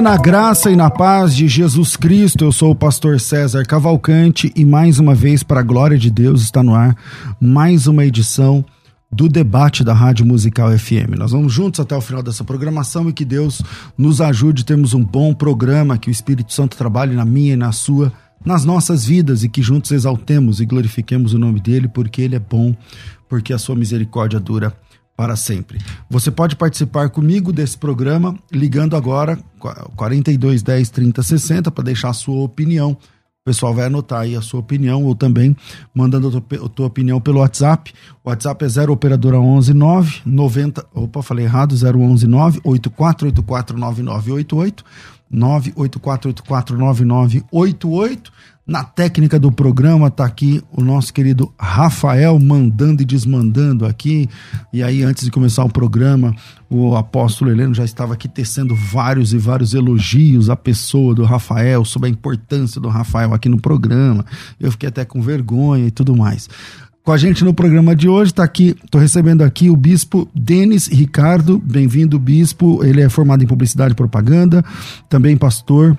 Na graça e na paz de Jesus Cristo. Eu sou o pastor César Cavalcante e mais uma vez, para a glória de Deus, está no ar mais uma edição do debate da Rádio Musical FM. Nós vamos juntos até o final dessa programação e que Deus nos ajude a termos um bom programa, que o Espírito Santo trabalhe na minha e na sua, nas nossas vidas e que juntos exaltemos e glorifiquemos o nome dele, porque ele é bom, porque a sua misericórdia dura para sempre. Você pode participar comigo desse programa ligando agora 42 10 30 60 para deixar a sua opinião. O pessoal vai anotar aí a sua opinião ou também mandando a tua, opinião pelo WhatsApp. O WhatsApp é 0 operadora 11 9 90, opa, falei errado, 011 9 8484 9988 984849988. Na técnica do programa tá aqui o nosso querido Rafael mandando e desmandando aqui. E aí, antes de começar o programa, o apóstolo Heleno já estava aqui tecendo vários e vários elogios à pessoa do Rafael, sobre a importância do Rafael aqui no programa. Eu fiquei até com vergonha e tudo mais. Com a gente no programa de hoje está aqui, estou recebendo aqui o bispo Denis Ricardo. Bem-vindo, bispo. Ele é formado em publicidade e propaganda, também pastor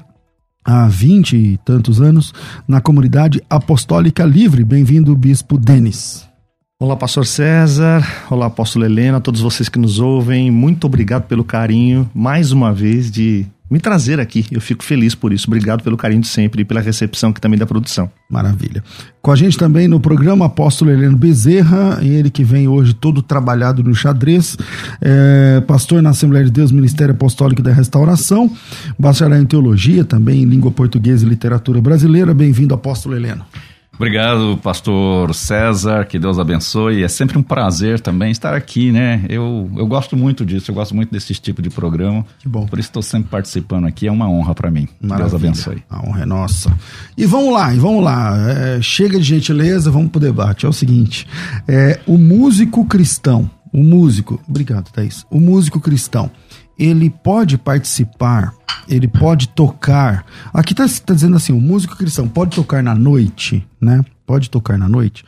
há 20 e tantos anos na comunidade apostólica livre. Bem-vindo, bispo Denis. Olá, pastor César. Olá, apóstolo Helena, todos vocês que nos ouvem. Muito obrigado pelo carinho, mais uma vez, de me trazer aqui. Eu fico feliz por isso. Obrigado pelo carinho de sempre e pela recepção que também da produção. Maravilha. Com a gente também no programa Apóstolo Heleno Bezerra, ele que vem hoje todo trabalhado no xadrez, é, pastor na Assembleia de Deus, Ministério Apostólico da Restauração, bacharel em Teologia, também em Língua Portuguesa e Literatura Brasileira. Bem-vindo, Apóstolo Heleno. Obrigado, pastor César, que Deus abençoe. É sempre um prazer também estar aqui, né? Eu, eu gosto muito disso, eu gosto muito desse tipo de programa. Que bom. Por isso estou sempre participando aqui, é uma honra para mim. Maravilha. Deus abençoe. A honra é nossa. E vamos lá, e vamos lá. É, chega de gentileza, vamos pro debate. É o seguinte: é, o músico cristão, o músico, obrigado, Thaís. O músico cristão, ele pode participar, ele pode tocar. Aqui está tá dizendo assim: o músico cristão pode tocar na noite, né? Pode tocar na noite.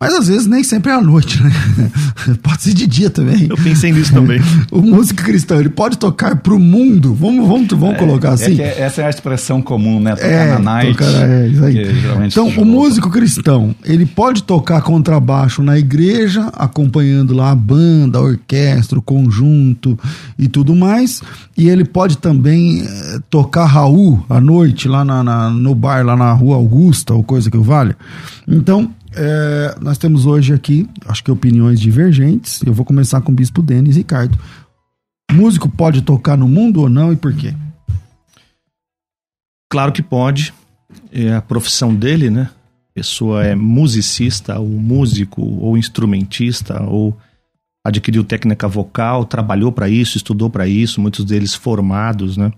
Mas às vezes nem sempre é à noite, né? Pode ser de dia também. Eu pensei nisso também. o músico cristão, ele pode tocar pro mundo. Vamos, vamos, vamos É, colocar assim. é essa é a expressão comum, né? Tocar É, na night. tocar- é, isso aí. Então, o músico cristão, ele pode tocar contrabaixo na igreja, acompanhando lá a banda, a orquestra, o conjunto e tudo mais. E ele pode também eh, tocar Raul à noite, lá na, na- no bar, lá na Rua Augusta, ou coisa que o valha. Então, eh, nós temos hoje aqui, acho que opiniões divergentes. Eu vou começar com o Bispo Denis Ricardo. Músico pode tocar no mundo ou não e por quê? Claro que pode. É a profissão dele, né? A pessoa é musicista, ou músico, ou instrumentista, ou adquiriu técnica vocal, trabalhou para isso, estudou para isso, muitos deles formados, né?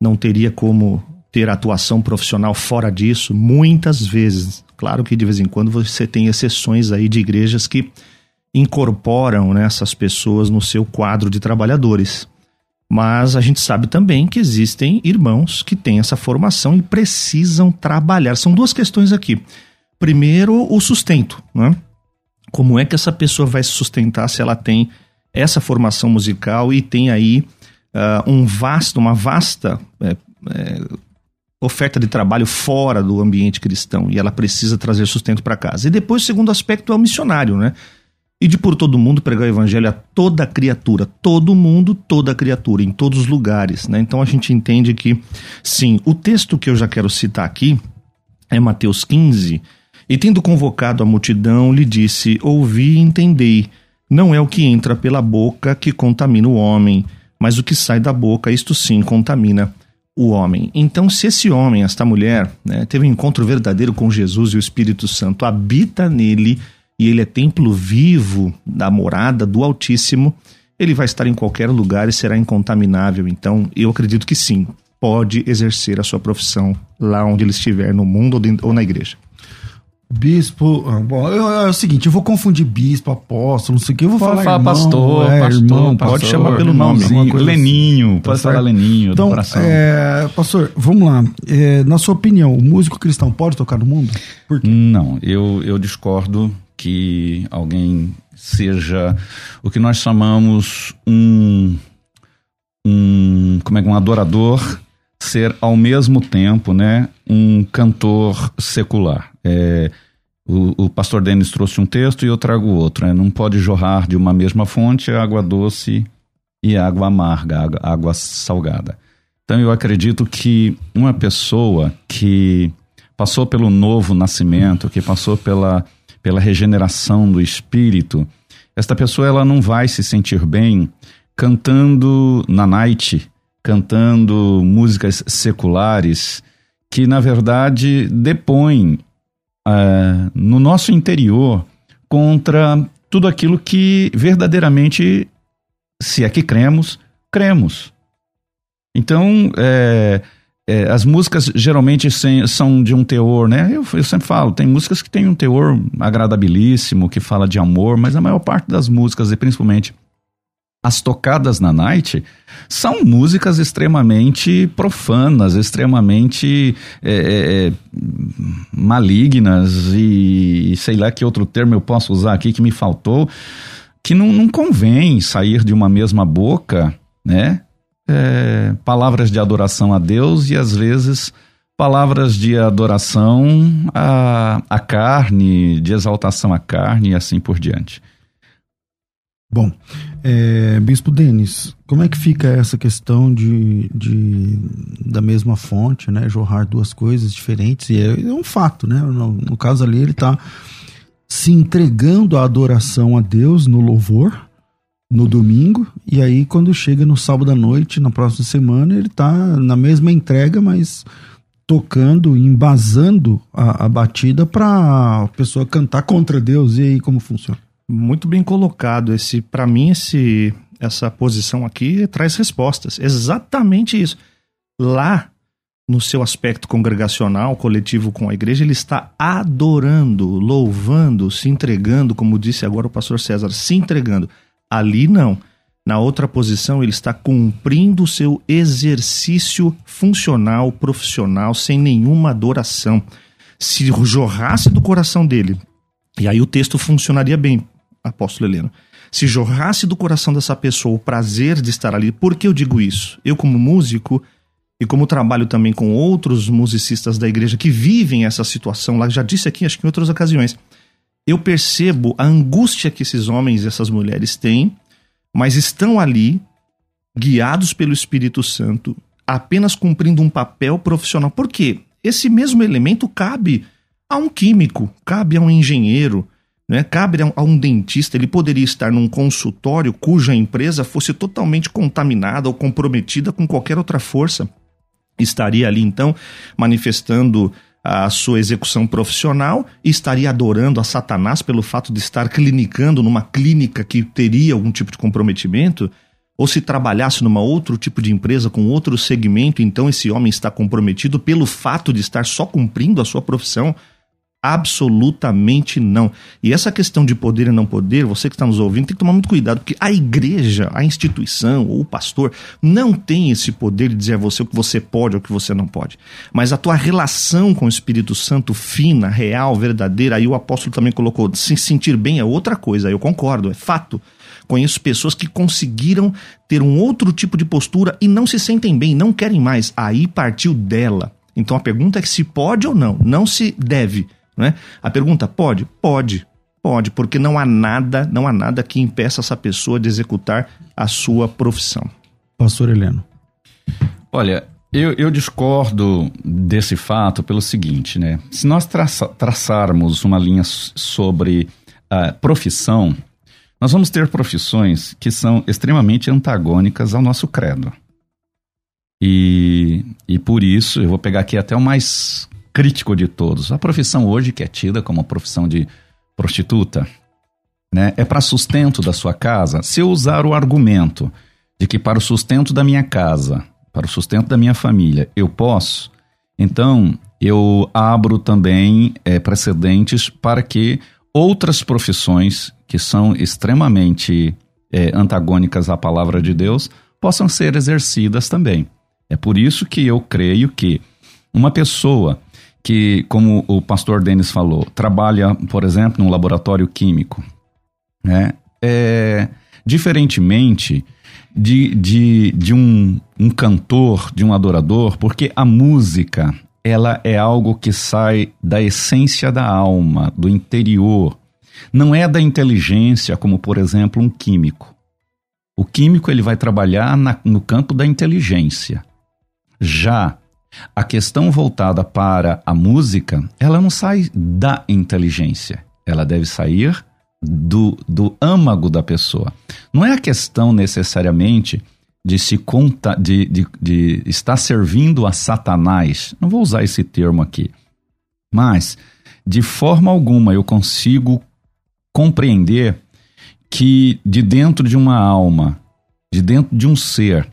Não teria como ter atuação profissional fora disso, muitas vezes. Claro que de vez em quando você tem exceções aí de igrejas que incorporam né, essas pessoas no seu quadro de trabalhadores. Mas a gente sabe também que existem irmãos que têm essa formação e precisam trabalhar. São duas questões aqui. Primeiro, o sustento. Né? Como é que essa pessoa vai se sustentar se ela tem essa formação musical e tem aí ah, um vasto, uma vasta é, é, oferta de trabalho fora do ambiente cristão e ela precisa trazer sustento para casa. E depois, o segundo aspecto é o missionário, né? E de por todo mundo pregar o evangelho a toda criatura, todo mundo, toda criatura, em todos os lugares, né? Então a gente entende que, sim, o texto que eu já quero citar aqui é Mateus 15, E tendo convocado a multidão, lhe disse: Ouvi e entendei. Não é o que entra pela boca que contamina o homem, mas o que sai da boca, isto sim contamina o homem. Então, se esse homem, esta mulher, né, teve um encontro verdadeiro com Jesus e o Espírito Santo habita nele, e ele é templo vivo da morada do Altíssimo, ele vai estar em qualquer lugar e será incontaminável. Então, eu acredito que sim, pode exercer a sua profissão lá onde ele estiver, no mundo ou na igreja. Bispo, ah, bom, é o seguinte, eu vou confundir bispo, apóstolo, não sei o que, eu vou pode falar, falar irmão, pastor, é, pastor, irmão, pastor, pode chamar pelo nome, assim. Leninho, Tá pode falar Leninho, Então, do coração. é, pastor, vamos lá. É, na sua opinião, o músico cristão pode tocar no mundo? Por quê? Não, eu, eu discordo que alguém seja o que nós chamamos um, um como é que um adorador ser ao mesmo tempo, né, um cantor secular. É, o, o pastor Denis trouxe um texto e eu trago outro. Né? Não pode jorrar de uma mesma fonte água doce e água amarga, água, água salgada. Então eu acredito que uma pessoa que passou pelo novo nascimento, que passou pela, pela regeneração do espírito, esta pessoa ela não vai se sentir bem cantando na night, cantando músicas seculares que na verdade depõem uh, no nosso interior contra tudo aquilo que verdadeiramente, se é que cremos, cremos. Então, é, é, as músicas geralmente sem, são de um teor, né? Eu, eu, sempre falo, tem músicas que têm um teor agradabilíssimo, que fala de amor, mas a maior parte das músicas, e principalmente as tocadas na night, são músicas extremamente profanas, extremamente é, malignas e sei lá que outro termo eu posso usar aqui que me faltou, que não, não convém sair de uma mesma boca, né? é, palavras de adoração a Deus e às vezes palavras de adoração à, à carne, de exaltação à carne e assim por diante. Bom, é, Bispo Denis, como é que fica essa questão de, de da mesma fonte, né, jorrar duas coisas diferentes? E é, é um fato, né? No, no caso ali ele está se entregando à adoração a Deus no louvor, no domingo, e aí quando chega no sábado à noite, na próxima semana, ele tá na mesma entrega, mas tocando, embasando a, a batida para a pessoa cantar contra Deus. E aí como funciona? Muito bem colocado esse, para mim esse essa posição aqui traz respostas. Exatamente isso. Lá no seu aspecto congregacional, coletivo com a igreja, ele está adorando, louvando, se entregando, como disse agora o pastor César, se entregando. Ali não. Na outra posição, ele está cumprindo o seu exercício funcional, profissional, sem nenhuma adoração. Se jorrasse do coração dele, e aí o texto funcionaria bem, apóstolo Heleno. Se jorrasse do coração dessa pessoa o prazer de estar ali, por que eu digo isso? Eu, como músico, e como trabalho também com outros musicistas da igreja que vivem essa situação lá, já disse aqui, acho que em outras ocasiões, eu percebo a angústia que esses homens e essas mulheres têm, mas estão ali, guiados pelo Espírito Santo, apenas cumprindo um papel profissional. Por quê? Esse mesmo elemento cabe a um químico, cabe a um engenheiro, né? cabe a um dentista. Ele poderia estar num consultório cuja empresa fosse totalmente contaminada ou comprometida com qualquer outra força. Estaria ali, então, manifestando a sua execução profissional e estaria adorando a Satanás pelo fato de estar clinicando numa clínica que teria algum tipo de comprometimento, ou se trabalhasse numa outro tipo de empresa com outro segmento, então esse homem está comprometido pelo fato de estar só cumprindo a sua profissão. Absolutamente não. E essa questão de poder e não poder, você que está nos ouvindo, tem que tomar muito cuidado, porque a igreja, a instituição ou o pastor não tem esse poder de dizer a você o que você pode ou o que você não pode. Mas a tua relação com o Espírito Santo, fina, real, verdadeira, aí o apóstolo também colocou, se sentir bem é outra coisa, eu concordo, é fato. Conheço pessoas que conseguiram ter um outro tipo de postura e não se sentem bem, não querem mais. Aí partiu dela. Então a pergunta é se pode ou não, não se deve. Né? A pergunta pode? Pode. Pode, porque não há nada, não há nada que impeça essa pessoa de executar a sua profissão. Pastor Heleno. Olha, Eu, eu discordo desse fato pelo seguinte, né? Se nós traça, traçarmos uma linha sobre a profissão, nós vamos ter profissões que são extremamente antagônicas ao nosso credo. E, e por isso, eu vou pegar aqui até o mais crítico de todos. A profissão hoje que é tida como profissão de prostituta, né? É para sustento da sua casa. Se eu usar o argumento de que para o sustento da minha casa para o sustento da minha família, eu posso, então eu abro também é, precedentes para que outras profissões que são extremamente é, antagônicas à palavra de Deus possam ser exercidas também. É por isso que eu creio que uma pessoa que, como o pastor Denis falou, trabalha, por exemplo, num laboratório químico, né, é, diferentemente de, de, de um, um cantor, de um adorador, porque a música ela é algo que sai da essência da alma, do interior. Não é da inteligência, como por exemplo um químico. O químico ele vai trabalhar na, no campo da inteligência. Já a questão voltada para a música, ela não sai da inteligência. Ela deve sair do, do âmago da pessoa. Não é a questão necessariamente de se conta, de, de, de estar servindo a Satanás. Não vou usar esse termo aqui. Mas, de forma alguma, eu consigo compreender que de dentro de uma alma, de dentro de um ser,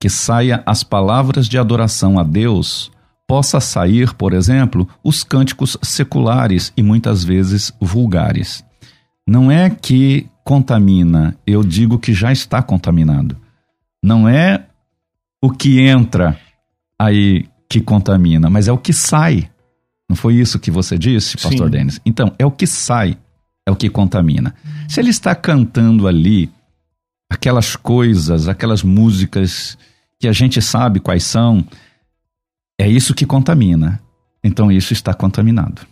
que saia as palavras de adoração a Deus, possa sair, por exemplo, os cânticos seculares e muitas vezes vulgares. Não é que contamina, eu digo que já está contaminado. Não é o que entra aí que contamina, mas é o que sai. Não foi isso que você disse, pastor Sim. Denis? Então, é o que sai, é o que contamina. Se ele está cantando ali aquelas coisas, aquelas músicas que a gente sabe quais são, é isso que contamina. Então, isso está contaminado.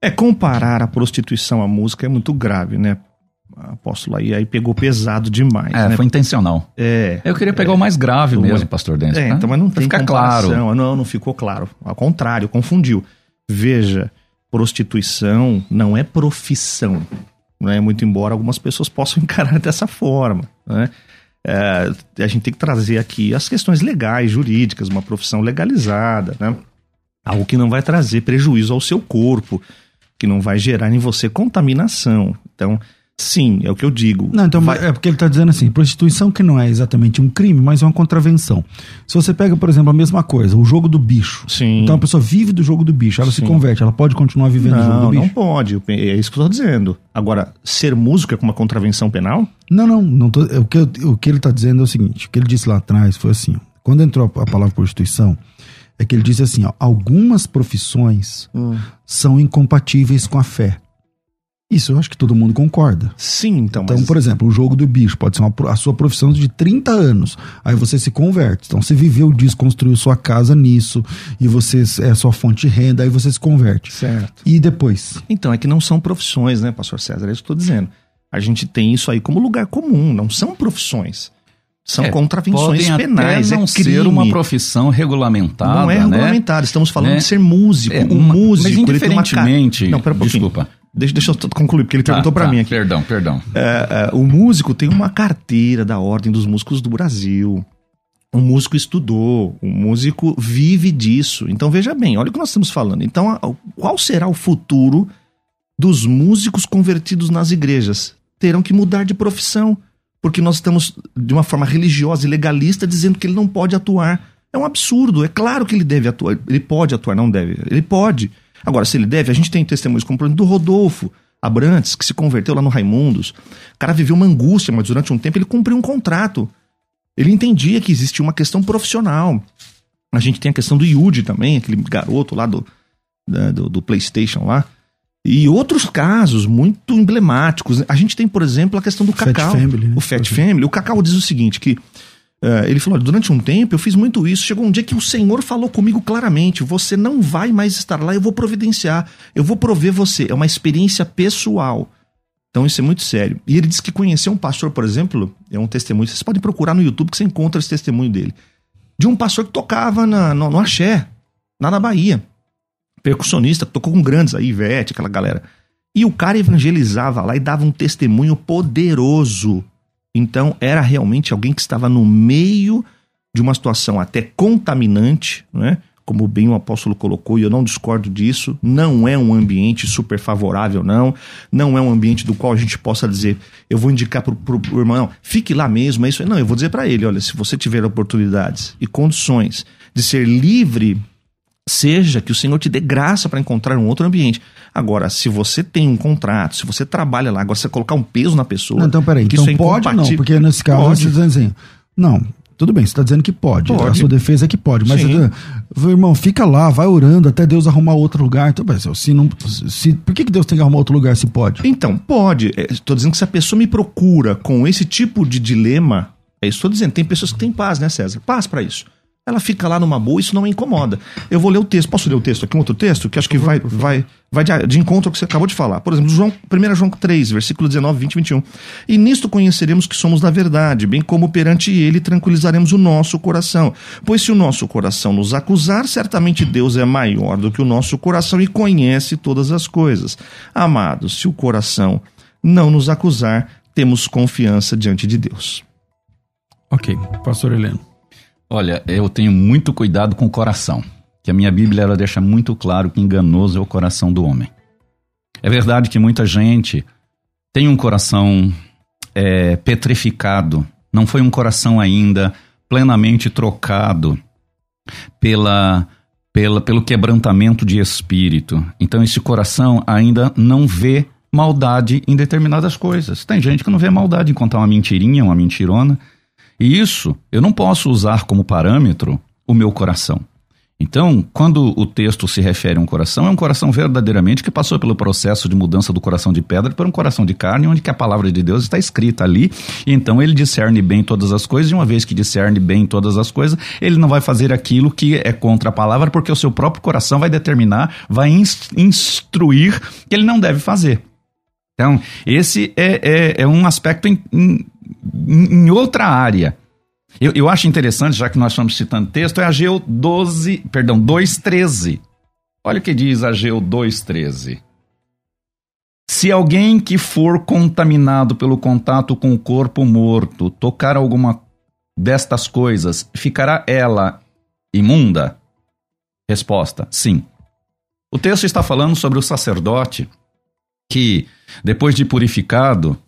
É, comparar a prostituição à música é muito grave, né? Apóstolo aí, aí pegou pesado demais. É, né? foi intencional. É. Eu queria pegar é, o mais grave mesmo, é. pastor Dennis. É, então, mas não tem ficar claro. Não, não ficou claro. Ao contrário, confundiu. Veja, prostituição não é profissão. Né? Muito embora algumas pessoas possam encarar dessa forma. Né? É, a gente tem que trazer aqui as questões legais, jurídicas, uma profissão legalizada, né? Algo que não vai trazer prejuízo ao seu corpo, que não vai gerar em você contaminação. Então, sim, é o que eu digo. Não, então vai... é porque ele está dizendo assim, prostituição que não é exatamente um crime, mas é uma contravenção. Se você pega, por exemplo, a mesma coisa, o jogo do bicho. Sim. Então a pessoa vive do jogo do bicho, ela sim. se converte, ela pode continuar vivendo não, do jogo do bicho? Não, pode, é isso que eu estou dizendo. Agora, ser músico é com uma contravenção penal? Não, não, não tô, o, que o que ele está dizendo é o seguinte, o que ele disse lá atrás foi assim, quando entrou a palavra prostituição, é que ele diz assim: ó, algumas profissões hum. são incompatíveis com a fé. Isso eu acho que todo mundo concorda. Sim, então. Então, mas... por exemplo, o jogo do bicho pode ser uma, a sua profissão de 30 anos. Aí você se converte. Então, você viveu disso, construiu sua casa nisso, e você é sua fonte de renda, aí você se converte. Certo. E depois? Então, é que não são profissões, né, pastor César? É isso que eu estou dizendo. A gente tem isso aí como lugar comum, não são profissões. São é, contravenções penais. Até não é crime. ser uma profissão regulamentada. Não é né? regulamentada. Estamos falando né? de ser músico. É, o músico. Mas indiferentemente. Uma... Não, pera um Desculpa. Deixa, deixa eu concluir, porque ele tá, perguntou para tá, mim aqui. Perdão, perdão. É, é, o músico tem uma carteira da Ordem dos Músicos do Brasil. O músico estudou, o músico vive disso. Então veja bem, olha o que nós estamos falando. Então, qual será o futuro dos músicos convertidos nas igrejas? Terão que mudar de profissão porque nós estamos, de uma forma religiosa e legalista, dizendo que ele não pode atuar. É um absurdo. É claro que ele deve atuar. Ele pode atuar, não deve. Ele pode. Agora, se ele deve, a gente tem testemunhos como o do Rodolfo Abrantes, que se converteu lá no Raimundos. O cara viveu uma angústia, mas durante um tempo ele cumpriu um contrato. Ele entendia que existia uma questão profissional. A gente tem a questão do Yudi também, aquele garoto lá do, do, do PlayStation lá. E outros casos muito emblemáticos. A gente tem, por exemplo, a questão do Cacau. Family, né? O Fat Family. O Cacau diz o seguinte, que uh, ele falou, durante um tempo eu fiz muito isso. Chegou um dia que o Senhor falou comigo claramente, você não vai mais estar lá, eu vou providenciar, eu vou prover você. É uma experiência pessoal. Então isso é muito sério. E ele disse que conheceu um pastor, por exemplo, é um testemunho, vocês podem procurar no YouTube que você encontra esse testemunho dele. de um pastor que tocava na, no, no Axé, lá na Bahia. Percussionista, que tocou com grandes aí, Ivete, aquela galera. E o cara evangelizava lá e dava um testemunho poderoso. Então, era realmente alguém que estava no meio de uma situação até contaminante, né? como bem o apóstolo colocou, e eu não discordo disso, não é um ambiente super favorável, não. Não é um ambiente do qual a gente possa dizer, eu vou indicar para o irmão, não, fique lá mesmo, é isso. Não, eu vou dizer para ele, olha, se você tiver oportunidades e condições de ser livre, seja que o Senhor te dê graça para encontrar um outro ambiente. Agora, se você tem um contrato, se você trabalha lá, agora você colocar um peso na pessoa. Não, então, peraí, então isso é pode não, porque nesse caso Pode. você está dizendo assim, não, tudo bem, você está dizendo que pode. Pode. A sua defesa é que pode. Mas, uh, irmão, fica lá, vai orando até Deus arrumar outro lugar. Então, se não, se, por que, que Deus tem que arrumar outro lugar se pode? Então, pode. Estou dizendo que se a pessoa me procura com esse tipo de dilema, é isso que estou dizendo. Tem pessoas que têm paz, né, César? Paz para isso. Ela fica lá numa boa, isso não incomoda. Eu vou ler o texto. Posso ler o texto aqui, um outro texto? Que acho que vai, vai, vai de, de encontro ao que você acabou de falar. Por exemplo, João, 1 João 3, versículo 19, 20 e 21. E nisto conheceremos que somos da verdade, bem como perante ele tranquilizaremos o nosso coração. Pois se o nosso coração nos acusar, certamente Deus é maior do que o nosso coração e conhece todas as coisas. Amados, se o coração não nos acusar, temos confiança diante de Deus. Ok, pastor Heleno. Olha, eu tenho muito cuidado com o coração, que a minha Bíblia ela deixa muito claro que enganoso é o coração do homem. É verdade que muita gente tem um coração é, petrificado, não foi um coração ainda plenamente trocado pela, pela, pelo quebrantamento de espírito. Então esse coração ainda não vê maldade em determinadas coisas. Tem gente que não vê maldade em contar uma mentirinha, uma mentirona. E isso eu não posso usar como parâmetro o meu coração. Então, quando o texto se refere a um coração, é um coração verdadeiramente que passou pelo processo de mudança do coração de pedra para um coração de carne, onde que a palavra de Deus está escrita ali. E então ele discerne bem todas as coisas, e uma vez que discerne bem todas as coisas, ele não vai fazer aquilo que é contra a palavra, porque o seu próprio coração vai determinar, vai ins- instruir que ele não deve fazer. Então, esse é, é, é um aspecto em, em, em outra área. Eu, eu acho interessante, já que nós estamos citando texto, é Ageu 12, perdão, 2,13. Olha o que diz Ageu 2,13. Se alguém que for contaminado pelo contato com o corpo morto tocar alguma destas coisas, ficará ela imunda? Resposta: sim. O texto está falando sobre o sacerdote que, depois de purificado,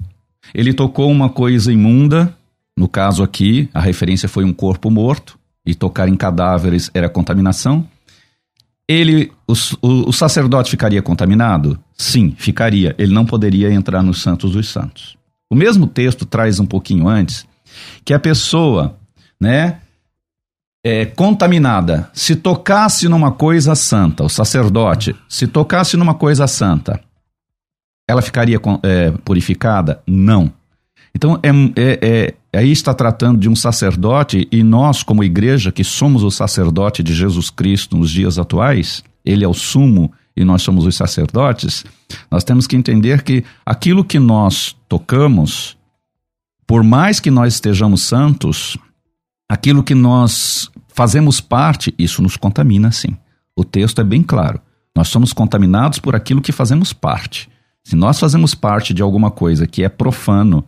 ele tocou uma coisa imunda. No caso aqui, a referência foi um corpo morto, e tocar em cadáveres era contaminação. Ele, o, o, o sacerdote ficaria contaminado? Sim, ficaria. Ele não poderia entrar nos santos dos santos. O mesmo texto traz um pouquinho antes que a pessoa, né, é, contaminada, se tocasse numa coisa santa, o sacerdote, se tocasse numa coisa santa, ela ficaria é, purificada? Não. Então, é, é, é, aí está tratando de um sacerdote, e nós, como igreja, que somos o sacerdote de Jesus Cristo nos dias atuais, ele é o sumo e nós somos os sacerdotes, nós temos que entender que aquilo que nós tocamos, por mais que nós estejamos santos, aquilo que nós fazemos parte, isso nos contamina sim. O texto é bem claro. Nós somos contaminados por aquilo que fazemos parte. Se nós fazemos parte de alguma coisa que é profano,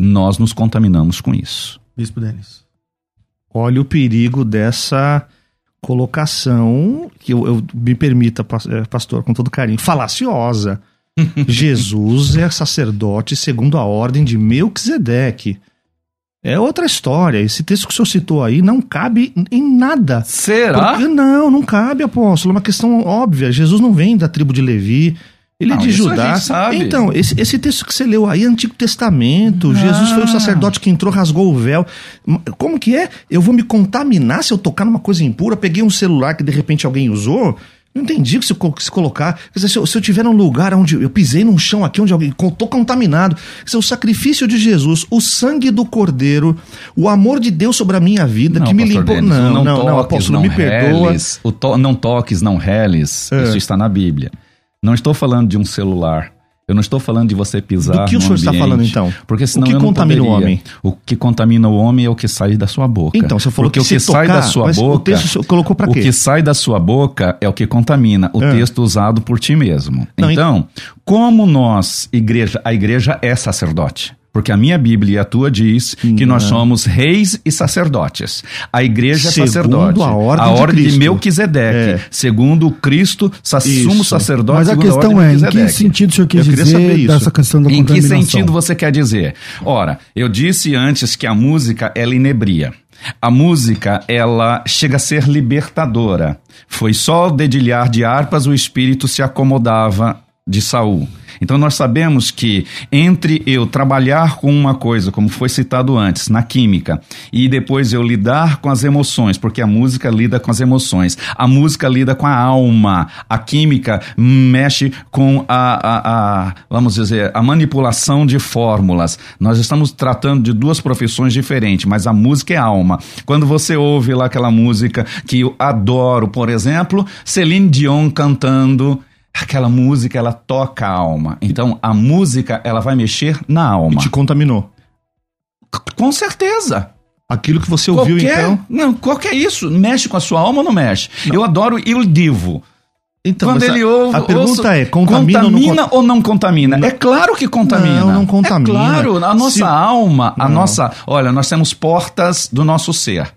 nós nos contaminamos com isso. Bispo Denis. Olha o perigo dessa colocação, que eu, eu me permita, pastor, com todo carinho, falaciosa. Jesus é sacerdote segundo a ordem de Melquisedeque. É outra história. Esse texto que o senhor citou aí não cabe em nada. Será? Porque, não, não cabe, apóstolo. É uma questão óbvia. Jesus não vem da tribo de Levi. Ele não, é de Judá. Então, esse, esse texto que você leu aí Antigo Testamento. Ah. Jesus foi o sacerdote que entrou, rasgou o véu. Como que é? Eu vou me contaminar se eu tocar numa coisa impura? Peguei um celular que de repente alguém usou? Não entendi que se, se colocar. Quer dizer, se eu, se eu tiver num lugar onde eu pisei num chão aqui onde alguém. tô contaminado. Quer dizer, o sacrifício de Jesus, o sangue do Cordeiro, o amor de Deus sobre a minha vida, não, que me limpou. Denis, não, não, não, toques, não, apóstolo, não me perdoa. Reles, o to, não toques, não reles. É. Isso está na Bíblia. Não estou falando de um celular. Eu não estou falando de você pisar Do que o senhor está ambiente, falando, então? Porque senão O que contamina o homem? O que contamina o homem é o que sai da sua boca. Então, você falou Porque que o que sai tocar, da sua o boca. texto o senhor colocou pra O quê? que sai da sua boca é o que contamina. O É. texto usado por ti mesmo. Não, então, como nós, igreja, a igreja é sacerdote. Porque a minha Bíblia e a tua diz que nós somos reis e sacerdotes. A igreja é Segundo sacerdote. a ordem a de ordem de, Cristo. Melquisedeque. É. Segundo Cristo, sumo sacerdote. Mas a questão de é, em que sentido o senhor quis Eu dizer isso. dessa questão da Em que sentido você quer dizer? Ora, eu disse antes que a música ela inebria. A música, ela chega a ser libertadora. Foi só ao dedilhar de harpas o espírito se acomodava de Saul. Então nós sabemos que entre eu trabalhar com uma coisa, como foi citado antes, na química, e depois eu lidar com as emoções, porque a música lida com as emoções, a música lida com a alma, a química mexe com a, a, a vamos dizer, a manipulação de fórmulas. Nós estamos tratando de duas profissões diferentes, mas a música é alma. Quando você ouve lá aquela música que eu adoro, por exemplo, Celine Dion cantando aquela música ela toca a alma. Então a música ela vai mexer na E alma. te contaminou. Com certeza. Aquilo que você ouviu, qualquer, então. Não, qualquer isso. Mexe com a sua alma ou não mexe? Eu adoro Il Divo. Então, Quando ele ouve. A pergunta ouça, é: contamina, ou não contamina ou não contamina? É claro que contamina. Não, não contamina. É claro, a nossa Se- alma, a Não. nossa. Olha, nós temos portas do nosso ser.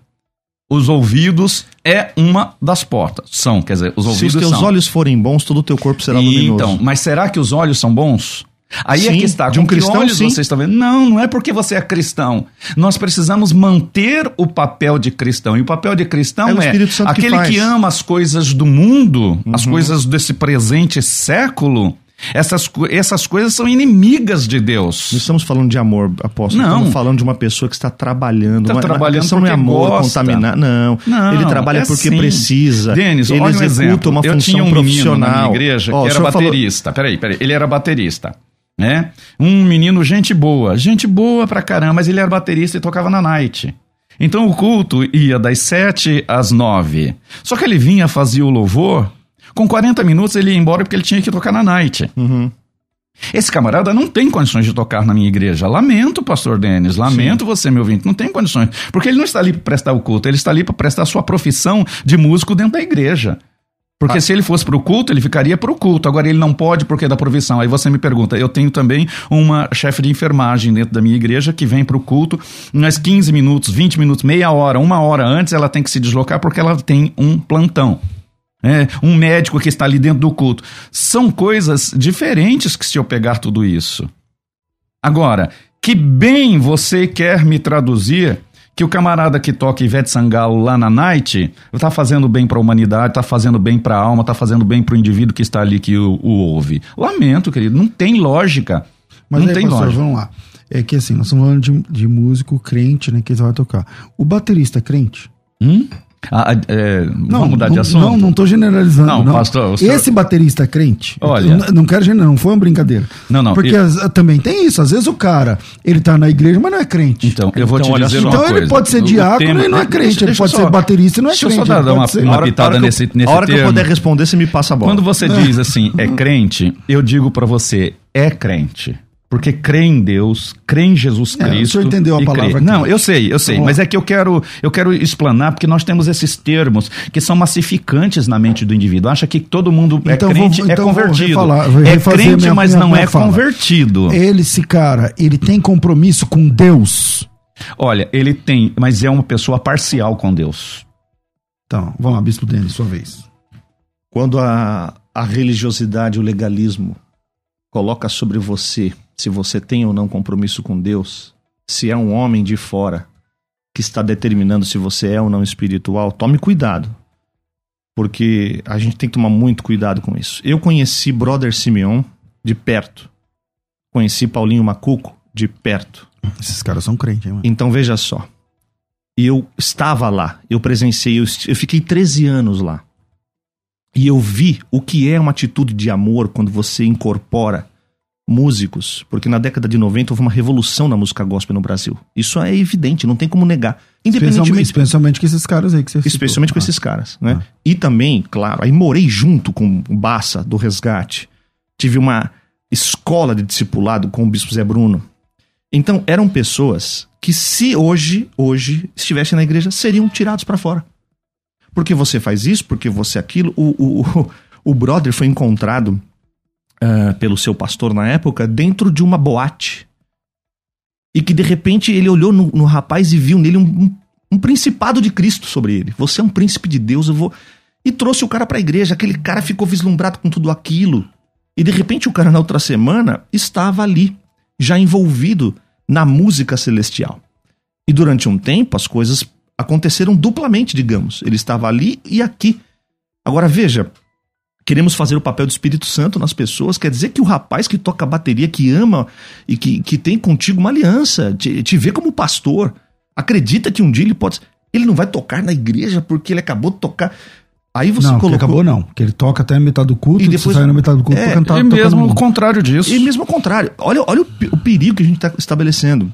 Os ouvidos é uma das portas. São, quer dizer, os Se ouvidos os teus são. olhos forem bons, todo o teu corpo será luminoso. Então, mas será que os olhos são bons? Aí é Sim, que está. de um Com que cristão, olhos sim. vocês estão vendo? Não, não é porque você é cristão. Nós precisamos manter o papel de cristão. E o papel de cristão É é, que aquele. Uhum. que ama as coisas do mundo, as coisas desse presente século. Essas, essas coisas são inimigas de Deus. Não estamos falando de amor, apóstolo. Não. Estamos falando de uma pessoa que está trabalhando. Está é- trabalhando questão não é porque amor, gosta. contaminar. Não. Não, Ele trabalha é porque assim. precisa. Denis, ele olha um executa exemplo. uma eu função tinha um menino profissional. na minha igreja Ó, que era senhor falou- baterista. Peraí, peraí. Ele era baterista. Né? Um menino, gente boa. Gente boa pra caramba, mas ele era baterista e tocava na night. Então o culto ia das sete às nove. Só que ele vinha, fazia o louvor. Com 40 minutos ele ia embora porque ele tinha que tocar na night. Uhum. Esse camarada não tem condições de tocar na minha igreja. Lamento, pastor Denis, lamento você, meu ouvinte, não tem condições. Porque ele não está ali para prestar o culto, ele está ali para prestar a sua profissão de músico dentro da igreja. Porque se ele fosse para o culto, ele ficaria para o culto. Agora ele não pode porque é da provisão. Aí você me pergunta, eu tenho também uma chefe de enfermagem dentro da minha igreja que vem para o culto, mas 15 minutos, 20 minutos, meia hora, uma hora antes ela tem que se deslocar porque ela tem um plantão. É, um médico que está ali dentro do culto. São coisas diferentes que se eu pegar tudo isso. Agora, que bem você quer me traduzir que o camarada que toca Ivete Sangalo lá na night está fazendo bem para a humanidade, está fazendo bem para a alma, está fazendo bem para o indivíduo que está ali que o, o ouve. Lamento, querido, não tem lógica. Mas não aí, tem pastor, lógica. vamos lá. É que assim, nós estamos falando de, de músico crente, né? Que ele vai tocar. O baterista é crente? Hum? Ah, ah, é, vamos mudar de não, assunto? Não, não tô generalizando. Não, Não, pastor, o senhor- Esse baterista é crente? Olha- não, não quero generalizar, não foi uma brincadeira. Não, não, Porque eu- as- também tem isso. Às vezes o cara, ele tá na igreja, mas não é crente. Então, eu vou Então, te olha dizer só. uma Então coisa. ele pode ser diácono tema- e não é crente. Deixa- ele deixa pode eu só- ser baterista e não é deixa crente. eu só dar uma, ser- uma A hora- pitada a hora que eu- nesse, nesse A hora que eu termo. puder responder, você me passa a bola. Quando você diz assim, é crente, eu digo pra você, é crente. Porque crê em Deus, crê em Jesus É, o Cristo. senhor entendeu a palavra crê. Não, eu sei, eu sei. Vamos mas lá. é que eu quero, eu quero explanar, porque nós temos esses termos que são massificantes na mente do indivíduo. Acha que todo mundo é Então crente, vou- é então vou convertido. refalar, vou é crente, minha- mas minha- não minha é fala. convertido. Ele, esse cara, ele tem compromisso com Deus. Olha, ele tem, mas é uma pessoa parcial com Deus. Então, vamos lá, Bispo Denis, sua vez. Quando a, a religiosidade, o legalismo coloca sobre você se você tem ou não compromisso com Deus, se é um homem de fora que está determinando se você é ou não espiritual, tome cuidado. Porque a gente tem que tomar muito cuidado com isso. Eu conheci Brother Simeon de perto. Conheci Paulinho Macuco de perto. Esses caras são crentes, hein, mano? Então veja só. Eu estava lá, eu presenciei, eu, eu fiquei 13 anos lá. E eu vi o que é uma atitude de amor quando você incorpora músicos, porque na década de 90 houve uma revolução na música gospel no Brasil. Isso é evidente, não tem como negar. Independentemente especialmente com esses caras aí que você citou. especialmente com Ah. esses caras, né? E também, claro, aí morei junto com o Bassa do Resgate. Tive uma escola de discipulado com o bispo Zé Bruno. Então, eram pessoas que, se hoje, hoje, estivessem na igreja, seriam tirados para fora. Porque você faz isso, porque você aquilo. O, o, o, o brother foi encontrado uh, pelo seu pastor na época dentro de uma boate. E que de repente ele olhou no, no rapaz e viu nele um, um, um, principado de Cristo sobre ele. Você é um príncipe de Deus, eu vou. E trouxe o cara para a igreja. Aquele cara ficou vislumbrado com tudo aquilo. E de repente o cara na outra semana estava ali, já envolvido na música celestial. E durante um tempo as coisas aconteceram duplamente, digamos. Ele estava ali e aqui. Agora veja, queremos fazer o papel do Espírito Santo nas pessoas, quer dizer que o rapaz que toca bateria, que ama e que, que tem contigo uma aliança, te, te vê como pastor, acredita que um dia ele pode. Ele não vai tocar na igreja porque ele acabou de tocar. Aí você não, colocou. acabou não. Que ele toca até a metade do culto, e depois sai na metade do culto é, pra cantar. E mesmo o contrário disso. E mesmo o contrário. Olha, olha o, o perigo que a gente está estabelecendo.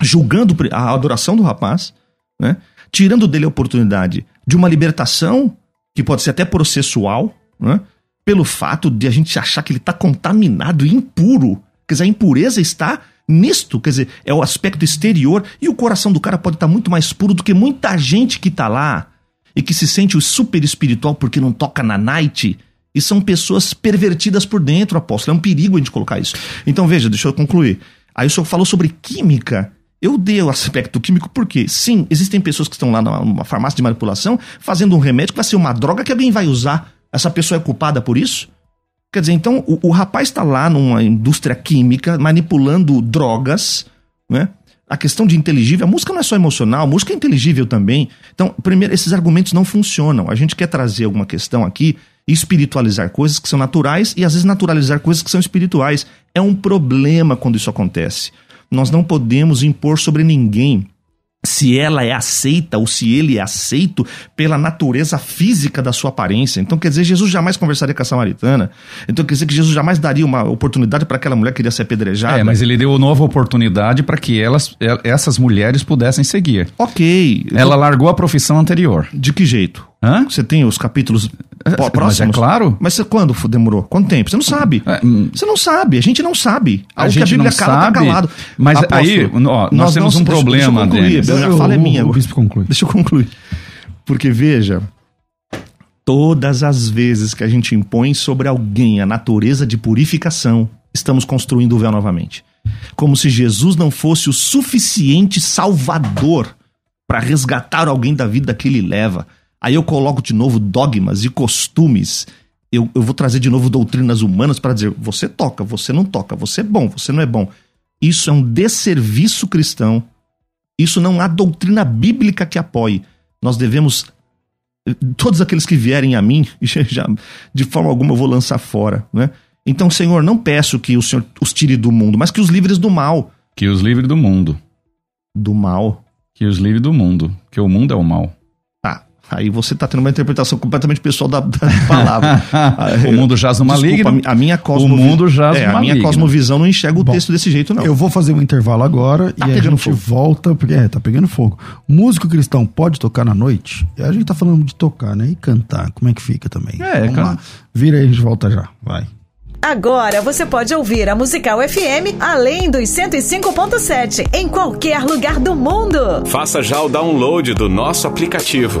Julgando a adoração do rapaz, né? tirando dele a oportunidade de uma libertação, que pode ser até processual, né? pelo fato de a gente achar que ele está contaminado e impuro. Quer dizer, a impureza está nisto, quer dizer, é o aspecto exterior e o coração do cara pode estar tá muito mais puro do que muita gente que está lá e que se sente o super espiritual porque não toca na night. E são pessoas pervertidas por dentro, apóstolo. É um perigo a gente colocar isso. Então veja, deixa eu concluir. Aí o senhor falou sobre química. Eu dei o aspecto químico porque, sim, existem pessoas que estão lá numa farmácia de manipulação fazendo um remédio que vai ser uma droga que alguém vai usar. Essa pessoa é culpada por isso? Quer dizer, então o, o rapaz está lá numa indústria química manipulando drogas, né? a questão de inteligível, a música não é só emocional, a música é inteligível também. Então, primeiro, esses argumentos não funcionam. A gente quer trazer alguma questão aqui e espiritualizar coisas que são naturais e às vezes naturalizar coisas que são espirituais. É um problema quando isso acontece. Nós não podemos impor sobre ninguém se ela é aceita ou se ele é aceito pela natureza física da sua aparência. Então quer dizer, Jesus jamais conversaria com a samaritana. Então quer dizer que Jesus jamais daria uma oportunidade para aquela mulher que queria ser apedrejada. É, mas ele deu nova oportunidade para que elas, essas mulheres pudessem seguir. Ok. Ela largou a profissão anterior. De que jeito? Hã? Você tem os capítulos Mas próximos? é claro. Mas você, quando demorou? Quanto tempo? Você não sabe. É, hum. Você não sabe. A gente não sabe. A O que gente Bíblia não cala, sabe, tá calado. mas Apóstolo, aí, ó, nós nós temos não- um deixa- problema, Deixa eu concluir. A Eu- fala é o- minha. o bispo conclui. Deixa eu concluir. Porque veja, todas as vezes que a gente impõe sobre alguém a natureza de purificação, estamos construindo o véu novamente. Como se Jesus não fosse o suficiente salvador para resgatar alguém da vida que ele leva. Aí eu coloco de novo dogmas e costumes. Eu, eu vou trazer de novo doutrinas humanas para dizer: você toca, você não toca, você é bom, você não é bom. Isso é um desserviço cristão. Isso não há doutrina bíblica que apoie. Nós devemos. Todos aqueles que vierem a mim, já, já, de forma alguma eu vou lançar fora. Né? Então, Senhor, não peço que o Senhor os tire do mundo, mas que os livres do mal. Que os livre do mundo. Do mal? Que os livre do mundo. Que o mundo é o mal. Aí você está tendo uma interpretação completamente pessoal da, da palavra. O mundo jaz no Desculpa, maligno. a minha O cosmovisão. mundo jaz é, a minha cosmovisão não enxerga o Bom, texto desse jeito, não. Eu vou fazer um intervalo agora Tá e a gente fogo. volta, porque é, tá pegando fogo. Músico cristão pode tocar na noite? A gente tá falando de tocar, né? E cantar, como é que fica também? É, Vamos cara. lá. Vira aí, a gente volta já. Vai. Agora você pode ouvir a Musical FM além dos 105.7 em qualquer lugar do mundo. Faça já o download do nosso aplicativo.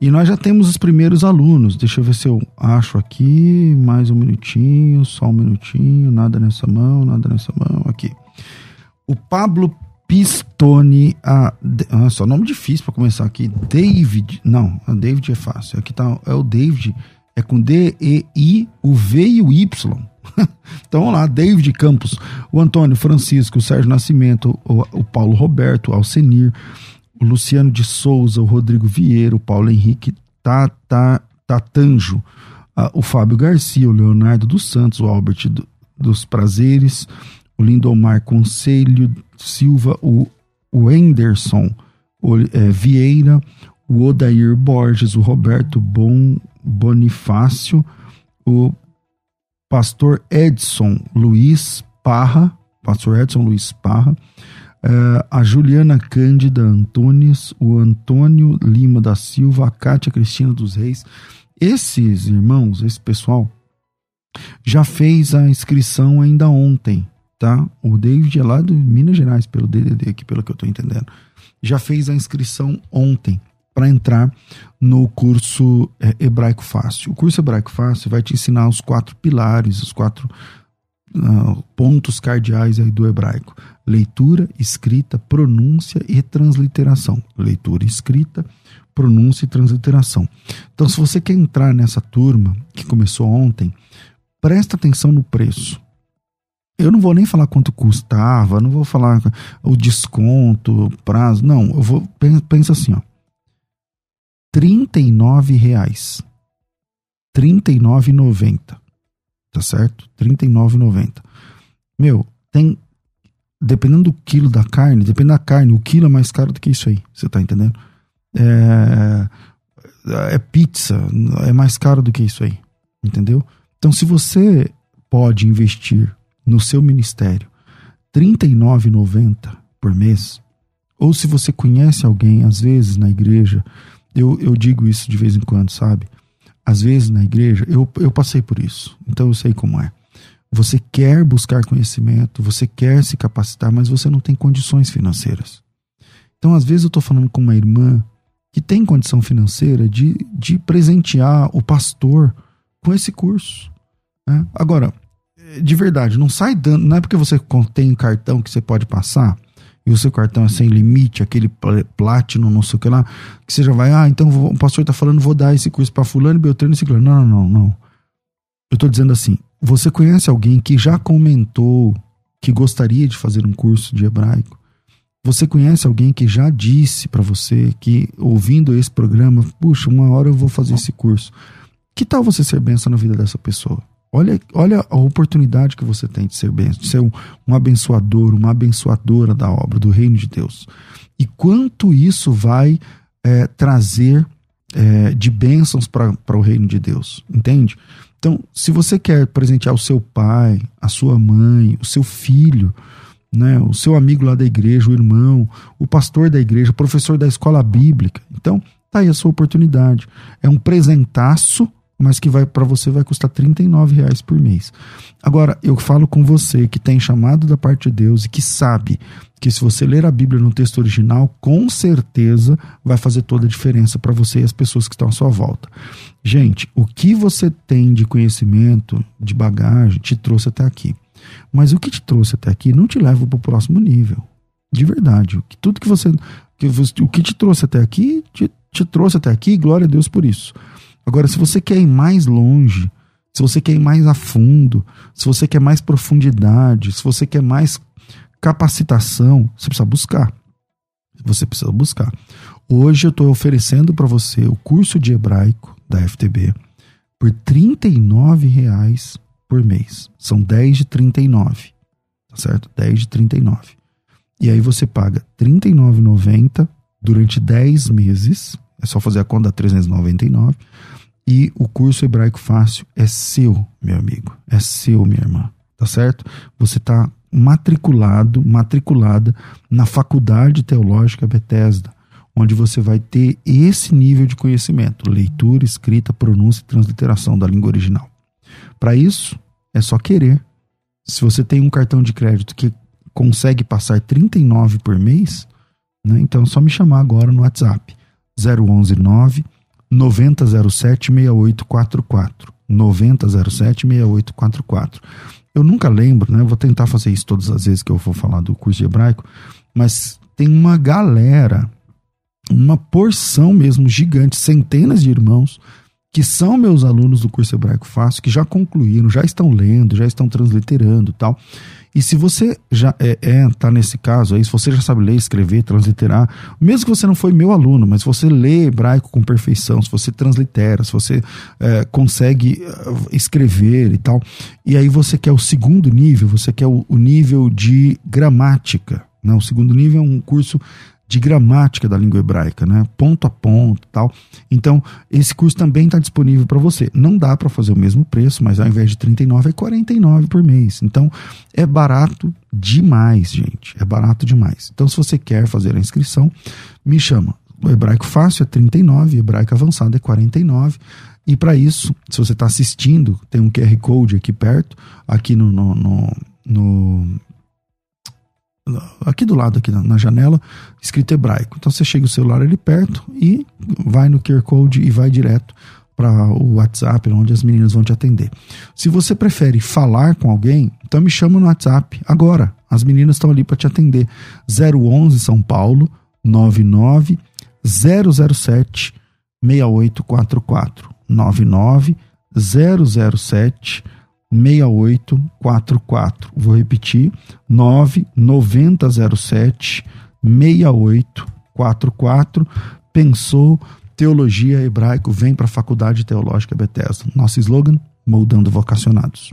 E nós já temos os primeiros alunos. Deixa eu ver se eu acho aqui. Mais um minutinho, só um minutinho. Nada nessa mão, nada nessa mão. Aqui. O Pablo Pistone. A, ah, só nome difícil para começar aqui. David. Não, a David é fácil. Aqui tá, é o David. É com D, E, I, o V e o Y. então vamos lá, David Campos, o Antônio Francisco, o Sérgio Nascimento, o, o Paulo Roberto, o Alcenir, o Luciano de Souza, o Rodrigo Vieira, o Paulo Henrique Tata, Tatanjo, o Fábio Garcia, o Leonardo dos Santos, o Albert do, dos Prazeres, o Lindomar Conselho Silva, o, o Enderson o, é, Vieira, o Odair Borges, o Roberto Bon, Bonifácio, o pastor Edson Luiz Parra, pastor Edson Luiz Parra, uh, a Juliana Cândida Antunes, o Antônio Lima da Silva, a Cátia Cristina dos Reis. Esses irmãos, esse pessoal, já fez a inscrição ainda ontem, tá? O David é lá de Minas Gerais, pelo DDD aqui, pelo que eu estou entendendo. Já fez a inscrição ontem para entrar no curso é, Hebraico Fácil. O curso Hebraico Fácil vai te ensinar os quatro pilares, os quatro uh, pontos cardeais aí do hebraico: leitura, escrita, pronúncia e transliteração. Leitura, escrita, pronúncia e transliteração. Então, se você quer entrar nessa turma que começou ontem, presta atenção no preço. Eu não vou nem falar quanto custava, não vou falar o desconto, prazo, não. Eu vou pensa assim, ó. 39 reais. 39,90. Tá certo? 39,90. Meu, tem dependendo do quilo da carne, dependendo da carne, o quilo é mais caro do que isso aí. Você tá entendendo? É, é pizza, é mais caro do que isso aí. Entendeu? Então, se você pode investir no seu ministério R$ 39,90 por mês, ou se você conhece alguém, às vezes na igreja, eu, eu digo isso de vez em quando, sabe? Às vezes na igreja, eu, eu passei por isso, então eu sei como é. Você quer buscar conhecimento, você quer se capacitar, mas você não tem condições financeiras. Então, às vezes, eu estou falando com uma irmã que tem condição financeira de, de presentear o pastor com esse curso. Né? Agora, de verdade, não sai dando. Não é porque você tem cartão que você pode passar e o seu cartão é sem limite, aquele platino, não sei o que lá, que você já vai, ah, então o pastor está falando, vou dar esse curso para fulano, Beltrano e Ciclano. Não, não, não, não. Eu estou dizendo assim, você conhece alguém que já comentou que gostaria de fazer um curso de hebraico? Você conhece alguém que já disse para você que, ouvindo esse programa, puxa, uma hora eu vou fazer esse curso? Que tal você ser benção na vida dessa pessoa? Olha, olha a oportunidade que você tem de ser benção, de ser um, um abençoador, uma abençoadora da obra, do reino de Deus. E quanto isso vai é, trazer é, de bênçãos para o reino de Deus, entende? Então, se você quer presentear o seu pai, a sua mãe, o seu filho, né, o seu amigo lá da igreja, o irmão, o pastor da igreja, o professor da escola bíblica, então tá aí a sua oportunidade. É um presentaço mas que vai para você vai custar 39 reais por mês. Agora, eu falo com você que tem chamado da parte de Deus e que sabe que se você ler a Bíblia no texto original, com certeza vai fazer toda a diferença para você e as pessoas que estão à sua volta. Gente, o que você tem de conhecimento, de bagagem, te trouxe até aqui. Mas o que te trouxe até aqui não te leva para o próximo nível. De verdade. Tudo que você. O que te trouxe até aqui, te, te trouxe até aqui, glória a Deus por isso. Agora, se você quer ir mais longe, se você quer ir mais a fundo, se você quer mais profundidade, se você quer mais capacitação, você precisa buscar. Você precisa buscar. Hoje eu estou oferecendo para você o curso de hebraico da FTB por R$ reais por mês. São 10 de 39, tá certo? 10 de 39. E aí você paga R$ 39,90 durante 10 meses é só fazer a conta 399. E o curso hebraico fácil é seu, meu amigo. É seu, minha irmã. Tá certo? Você está matriculado, matriculada na Faculdade Teológica Bethesda, onde você vai ter esse nível de conhecimento: leitura, escrita, pronúncia e transliteração da língua original. Para isso, é só querer. Se você tem um cartão de crédito que consegue passar 39 por mês, né, então é só me chamar agora no WhatsApp 011 9 9007 6844. 9007 6844. Eu nunca lembro, né? Vou tentar fazer isso todas as vezes que eu for falar do curso de hebraico. mas tem uma galera, uma porção mesmo gigante, centenas de irmãos que são meus alunos do curso hebraico fácil, que já concluíram, já estão lendo, já estão transliterando, tal. E se você já é, é, tá nesse caso aí, se você já sabe ler, escrever, transliterar, mesmo que você não foi meu aluno, mas você lê hebraico com perfeição, se você translitera, se você é, consegue é, escrever e tal, e aí você quer o segundo nível, você quer o, o nível de gramática. Né? O segundo nível é um curso de gramática da língua hebraica, né? Ponto a ponto, tal. Então, esse curso também está disponível para você. Não dá para fazer o mesmo preço, mas ao invés de 39 é 49 por mês. Então, é barato demais, gente. É barato demais. Então, se você quer fazer a inscrição, me chama. O hebraico fácil é 39, o hebraico avançado é 49. E para isso, se você está assistindo, tem um QR Code aqui perto, aqui no, no, no, no aqui do lado, aqui na, na, janela, escrito hebraico. Então você chega o celular ali perto e vai no QR Code e vai direto para o WhatsApp, onde as meninas vão te atender. Se você prefere falar com alguém, então me chama no WhatsApp agora. As meninas estão ali para te atender. 011 São Paulo 99 007 6844 99 007 6844. Vou repetir: 99007 6844. Pensou Teologia Hebraico, vem para a Faculdade Teológica Bethesda. Nosso slogan: Moldando Vocacionados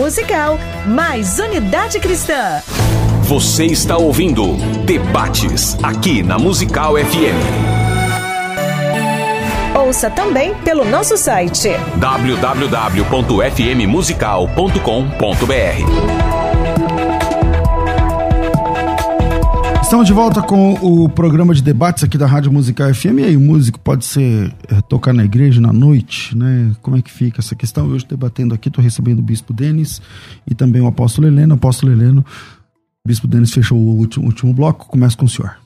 Musical mais Unidade Cristã. Você está ouvindo Debates aqui na Musical FM. Ouça também pelo nosso site www.fmmusical.com.br. Estamos de volta com o programa de debates aqui da Rádio Musical FM. E aí, o músico pode ser é, tocar na igreja na noite, né? Como é que fica essa questão? Hoje debatendo aqui, estou recebendo o Bispo Denis e também o Apóstolo Heleno. Apóstolo Heleno, o Bispo Denis fechou o último, último bloco. Começa com o senhor.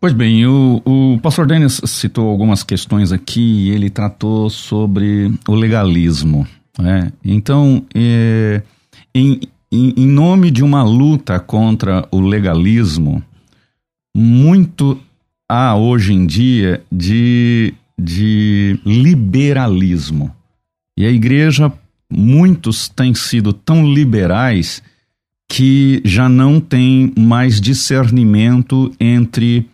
Pois bem, o, o pastor Denis citou algumas questões aqui ele tratou sobre o legalismo. Né? Então, é, em, em, em nome de uma luta contra o legalismo, muito há hoje em dia de, de liberalismo. E a igreja, muitos têm sido tão liberais que já não tem mais discernimento entre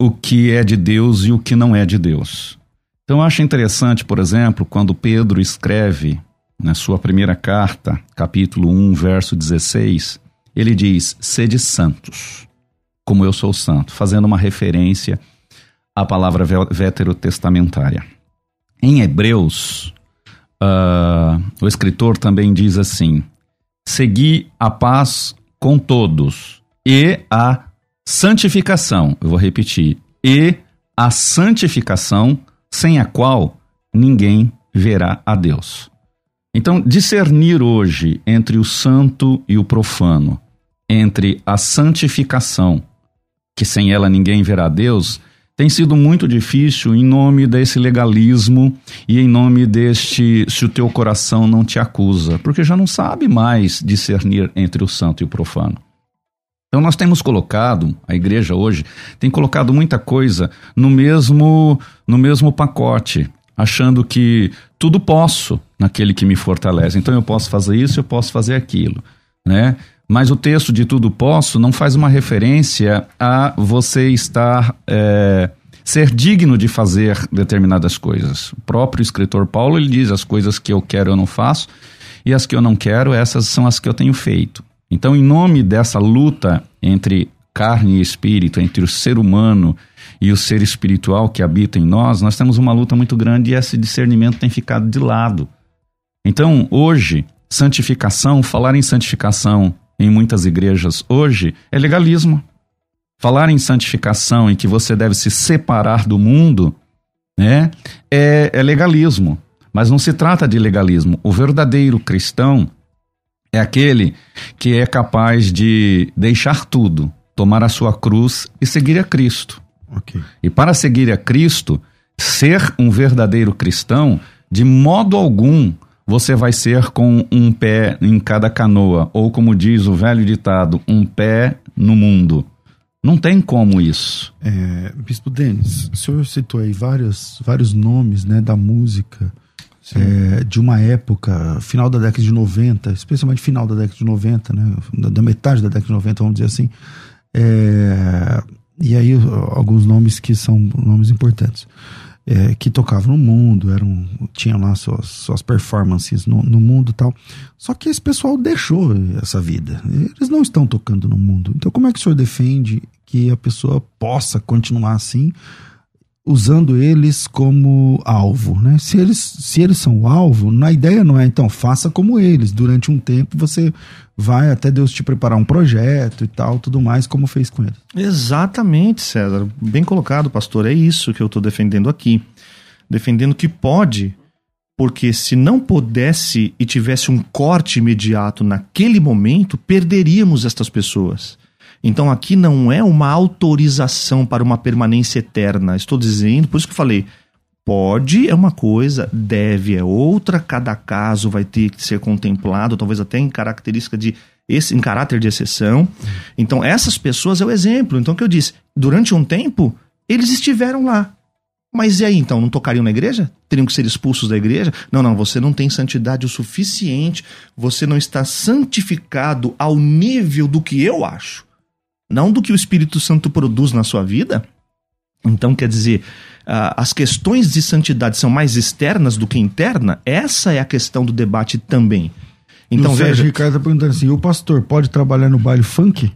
o que é de Deus e o que não é de Deus. Então eu acho interessante, por exemplo, quando Pedro escreve na sua primeira carta, capítulo 1, verso 16, ele diz: Sede santos, como eu sou santo, fazendo uma referência à palavra veterotestamentária. Em Hebreus, uh, o escritor também diz assim: Segui a paz com todos e a santificação. Eu vou repetir: e a santificação, sem a qual ninguém verá a Deus. Então, discernir hoje entre o santo e o profano, entre a santificação, que sem ela ninguém verá Deus, tem sido muito difícil em nome desse legalismo e em nome deste se o teu coração não te acusa, porque já não sabe mais discernir entre o santo e o profano. Então nós temos colocado, a igreja hoje tem colocado muita coisa no mesmo no mesmo pacote achando que tudo posso naquele que me fortalece. Então eu posso fazer isso, eu posso fazer aquilo, né? Mas o texto de tudo posso não faz uma referência a você estar é, ser digno de fazer determinadas coisas. O próprio escritor Paulo ele diz as coisas que eu quero eu não faço e as que eu não quero essas são as que eu tenho feito. Então, em nome dessa luta entre carne e espírito, entre o ser humano e o ser espiritual que habita em nós, nós temos uma luta muito grande e esse discernimento tem ficado de lado. Então, hoje, santificação, falar em santificação em muitas igrejas hoje é legalismo. Falar em santificação e que você deve se separar do mundo né, é, é legalismo. Mas não se trata de legalismo. O verdadeiro cristão é aquele que é capaz de deixar tudo, tomar a sua cruz e seguir a Cristo. Ok. E para seguir a Cristo, ser um verdadeiro cristão, de modo algum você vai ser com um pé em cada canoa, ou como diz o velho ditado, um pé no mundo. Não tem como isso. É, Bispo Denis, o senhor citou aí vários, vários nomes né, da música é, de uma época, final da década de 90, especialmente final da década de 90, né, da, da metade da década de 90, vamos dizer assim. É, e aí alguns nomes que são nomes importantes. É, que tocavam no mundo, eram, tinham lá suas, suas performances no, no mundo tal. Só que esse pessoal deixou essa vida. Eles não estão tocando no mundo. Então, como é que o senhor defende que a pessoa possa continuar assim, usando eles como alvo, né? Se eles, se eles são o alvo, na ideia não é então faça como eles. Durante um tempo você vai até Deus te preparar um projeto e tal, tudo mais, como fez com eles. Exatamente, César. Bem colocado, pastor. É isso que eu estou defendendo aqui. Defendendo que pode, porque se não pudesse e tivesse um corte imediato naquele momento, perderíamos estas pessoas. Então aqui não é uma autorização para uma permanência eterna. Estou dizendo, por isso que eu falei, pode é uma coisa, deve é outra, cada caso vai ter que ser contemplado, talvez até em característica de esse, em caráter de exceção. Então essas pessoas é o exemplo. Então o que eu disse, durante um tempo eles estiveram lá. Mas e aí então, não tocariam na igreja? Teriam que ser expulsos da igreja? Não, não, você não tem santidade o suficiente, você não está santificado ao nível do que eu acho não do que o Espírito Santo produz na sua vida. Então, quer dizer, as questões de santidade são mais externas do que interna? Essa é a questão do debate também. Então, o veja. Sérgio Ricardo está perguntando assim: o pastor pode trabalhar no baile funk?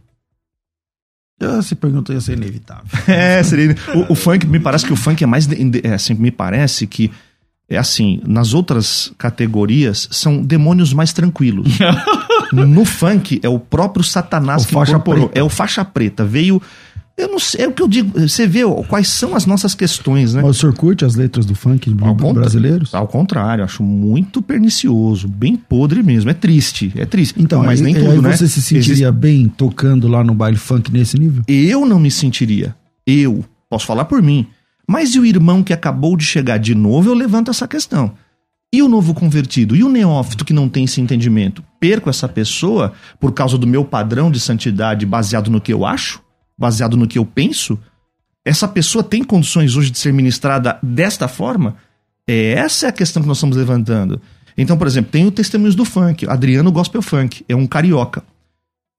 Essa pergunta ia ser inevitável. É, seria. O, o, funk, me parece que o funk é mais. É, assim, me parece que. É assim, nas outras categorias são demônios mais tranquilos. no funk é o próprio Satanás o que faixa incorporou. Preta. É o faixa preta. Veio. Eu não sei, é o que eu digo. Você vê quais são as nossas questões, né? Mas o senhor curte as letras do funk ao brasileiros? Ao contrário, acho muito pernicioso, bem podre mesmo. É triste, é triste. Então, mas nem tudo, aí né? você se sentiria Existe... bem tocando lá no baile funk nesse nível? Eu não me sentiria. Eu. Posso falar por mim. Mas e o irmão que acabou de chegar de novo, eu levanto essa questão. E o novo convertido? E o neófito que não tem esse entendimento? Perco essa pessoa por causa do meu padrão de santidade baseado no que eu acho? Baseado no que eu penso? Essa pessoa tem condições hoje de ser ministrada desta forma? É essa é a questão que nós estamos levantando. Então, por exemplo, tem o Testemunhos do Funk, Adriano Gospel Funk, é um carioca.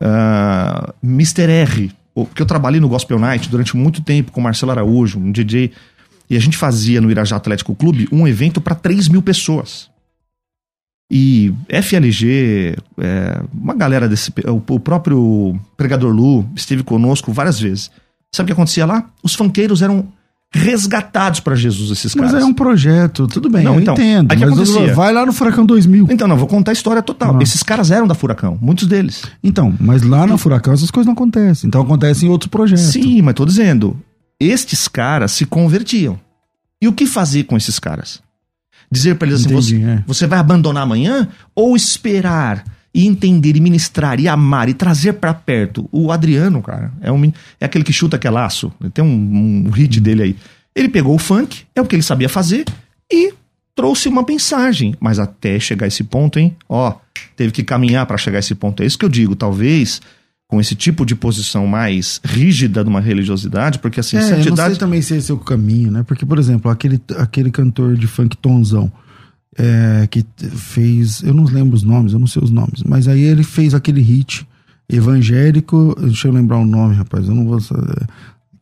Uh, ah, Mr. R, porque eu trabalhei no Gospel Night durante muito tempo com Marcelo Araújo, um DJ e a gente fazia no Irajá Atlético Clube um evento para 3 mil pessoas. E FLG, é, uma galera desse. O, o próprio pregador Lu esteve conosco várias vezes. Sabe o que acontecia lá? Os funkeiros eram resgatados para Jesus, esses caras. Mas é um projeto, tudo bem, não, eu então, entendo. Aí que mas acontecia? vai lá no Furacão 2000. Então, não, vou contar a história total. Ah. Esses caras eram da Furacão, muitos deles. Então, mas lá na Furacão essas coisas não acontecem. Então acontecem em outros projetos. Sim, mas tô dizendo, estes caras se convertiam. E o que fazer com esses caras? Dizer para eles assim: Entendi, você, é. você vai abandonar amanhã? Ou esperar e entender e ministrar e amar e trazer para perto? O Adriano, cara, é, um, é aquele que chuta que é laço. Tem um, um hit dele aí. Ele pegou o funk, é o que ele sabia fazer, e trouxe uma mensagem. Mas até chegar a esse ponto, hein? Ó, teve que caminhar para chegar a esse ponto. É isso que eu digo. Talvez com esse tipo de posição mais rígida de uma religiosidade, porque assim, é, santidade... Eu não sei também se esse é o caminho, né? Porque, por exemplo, aquele, aquele cantor de funk tonzão, é, que fez, eu não lembro os nomes, eu não sei os nomes, mas aí ele fez aquele hit evangélico, deixa eu lembrar o nome, rapaz, eu não vou...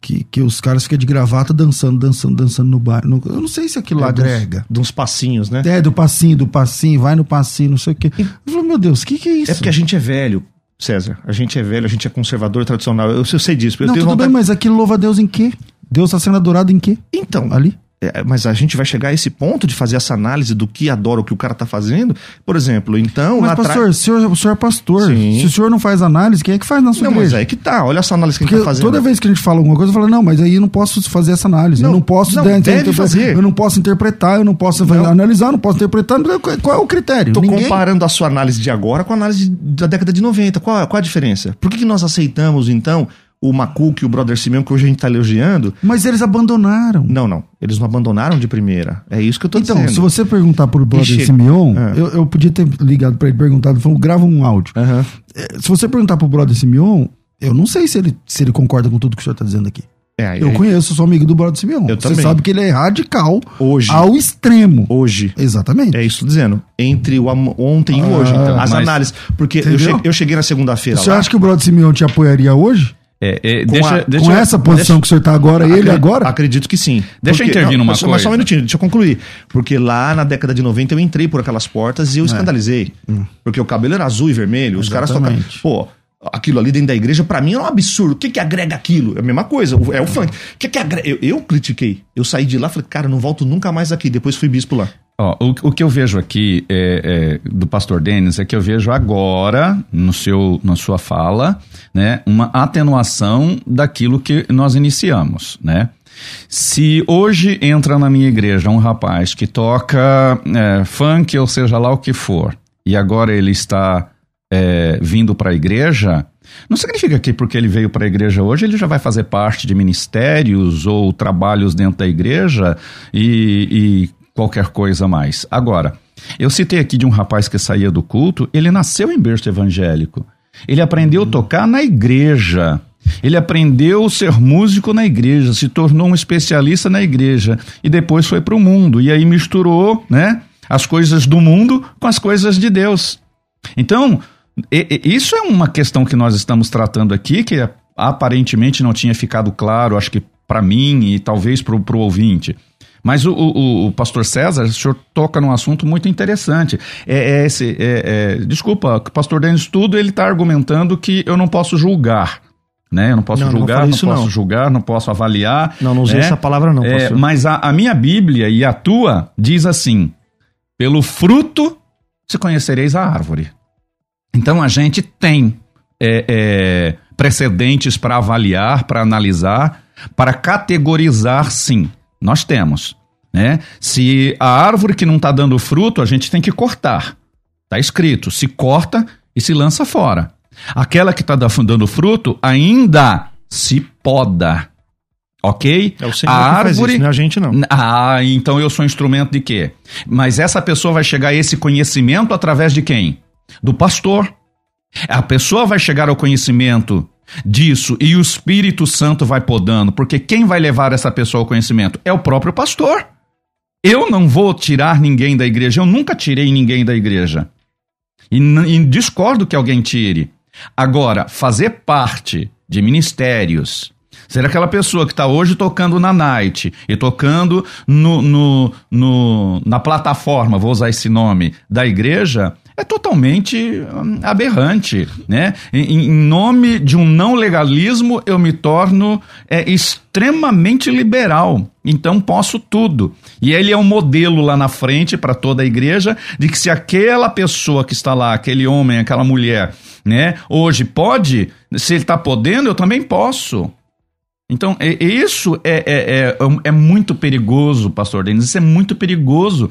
Que, que os caras ficam de gravata dançando, dançando, dançando no bar. No, eu não sei se aquilo é, agrega. De uns passinhos, né? É, do passinho, do passinho, vai no passinho, não sei o quê. Eu falei, meu Deus, o que, que é isso? É porque a gente é velho. César, a gente é velho, a gente é conservador, tradicional. Eu, eu sei disso. Eu não, tudo vontade... bem, mas aquilo louva a Deus em quê? Deus está sendo adorado em quê? Então, ali. É, mas a gente vai chegar a esse ponto de fazer essa análise do que adora o que o cara tá fazendo? Por exemplo, então. Mas, pastor, o senhor, o senhor é pastor. Sim. Se o senhor não faz análise, quem é que faz na sua Não, mas igreja? aí que tá. Olha essa análise que a gente Porque tá fazendo. toda vez que a gente fala alguma coisa, eu falo, não, mas aí eu não posso fazer essa análise. eu Não, não posso não, deve fazer. Eu não posso interpretar, eu não posso Não. analisar, eu não posso interpretar. Qual é o critério? Tô Ninguém- comparando a sua análise de agora com a análise da década de 90. Qual, qual a diferença? Por que, que nós aceitamos, então, o Macuque e o Brother Simeon, que hoje a gente tá elogiando? Mas eles abandonaram. Não, não. Eles não abandonaram de primeira. É isso que eu tô Então, dizendo. se você perguntar pro brother Simeon, É. eu, eu podia ter ligado pra ele, perguntado, falou, grava um áudio. É, Se você perguntar pro brother Simeon, eu não sei se ele, se ele concorda com tudo que o senhor tá dizendo aqui. É, Eu conheço, sou amigo do brother Simeon. Eu você também. sabe que ele é radical Hoje. ao extremo. Hoje. Exatamente. É isso que eu tô dizendo. Entre o ontem e o Ah, hoje. Então, as mas- análises. Porque eu, Entendeu? che- eu cheguei na segunda-feira senhor lá. acha que o brother Simeon te apoiaria hoje? É, é, Com deixa, a- deixa, com essa posição que o senhor tá agora, ele agora? Acredito que sim. Deixa eu intervir numa mas, Mas coisa. só um minutinho, deixa eu concluir. Porque lá na década de 90 eu entrei por aquelas portas e eu escandalizei. Porque o cabelo era azul e vermelho, os caras tocavam. Pô, aquilo ali dentro da igreja, pra mim é um absurdo. O que que agrega aquilo? É a mesma coisa, é o funk. O que que agrega? Eu, eu critiquei. Eu saí de lá e falei, cara, não volto nunca mais aqui. Depois fui bispo lá. Ó, o, o que eu vejo aqui é, é, do pastor Denis é que eu vejo agora, no seu, na sua fala, né, uma atenuação daquilo que nós iniciamos, né? Se hoje entra na minha igreja um rapaz que toca é, funk, ou seja lá o que for, e agora ele está é, vindo para a igreja, não significa que porque ele veio para a igreja hoje ele já vai fazer parte de ministérios ou trabalhos dentro da igreja e, e qualquer coisa mais. Agora, eu citei aqui de um rapaz que saía do culto, ele nasceu em berço evangélico. Ele aprendeu a tocar na igreja. Ele aprendeu a ser músico na igreja, se tornou um especialista na igreja e depois foi para o mundo. E aí misturou né, as coisas do mundo com as coisas de Deus. Então, isso é uma questão que nós estamos tratando aqui, que aparentemente não tinha ficado claro, acho que para mim e talvez para o ouvinte. Mas o, o- o pastor César, o senhor toca num assunto muito interessante. É, é esse, é- é- desculpa, o pastor Denis Tudo ele está argumentando que eu não posso julgar. Né? Eu não posso Não, não julgar, não, isso, posso não. julgar, não posso avaliar. Não, não usei né? essa palavra não, É, mas a, a minha Bíblia e a tua diz assim: pelo fruto se conhecereis a árvore. Então a gente tem é, é, precedentes para avaliar, para analisar, para categorizar, sim. Nós temos. Né? Se a árvore que não está dando fruto, a gente tem que cortar. Está escrito: se corta e se lança fora. Aquela que está dando fruto ainda se poda. Ok? É o Senhor a árvore isso, não é a gente não. ah, então eu sou instrumento de quê? Mas essa pessoa vai chegar a esse conhecimento através de quem? Do pastor. A pessoa vai chegar ao conhecimento disso e o Espírito Santo vai podando, porque quem vai levar essa pessoa ao conhecimento é o próprio pastor. Eu não vou tirar ninguém da igreja, eu nunca tirei ninguém da igreja. E, e discordo que alguém tire. Agora, fazer parte de ministérios, ser aquela pessoa que está hoje tocando na night e tocando no, no, no- na plataforma, vou usar esse nome, da igreja, é totalmente hum, aberrante, né? Em, em nome de um não legalismo, eu me torno é, extremamente liberal. Então posso tudo. E ele é um modelo lá na frente para toda a igreja de que se aquela pessoa que está lá, aquele homem, aquela mulher, né, hoje pode, se ele está podendo, eu também posso. Então, é- é isso é, é, é, é muito perigoso, pastor Denis, isso é muito perigoso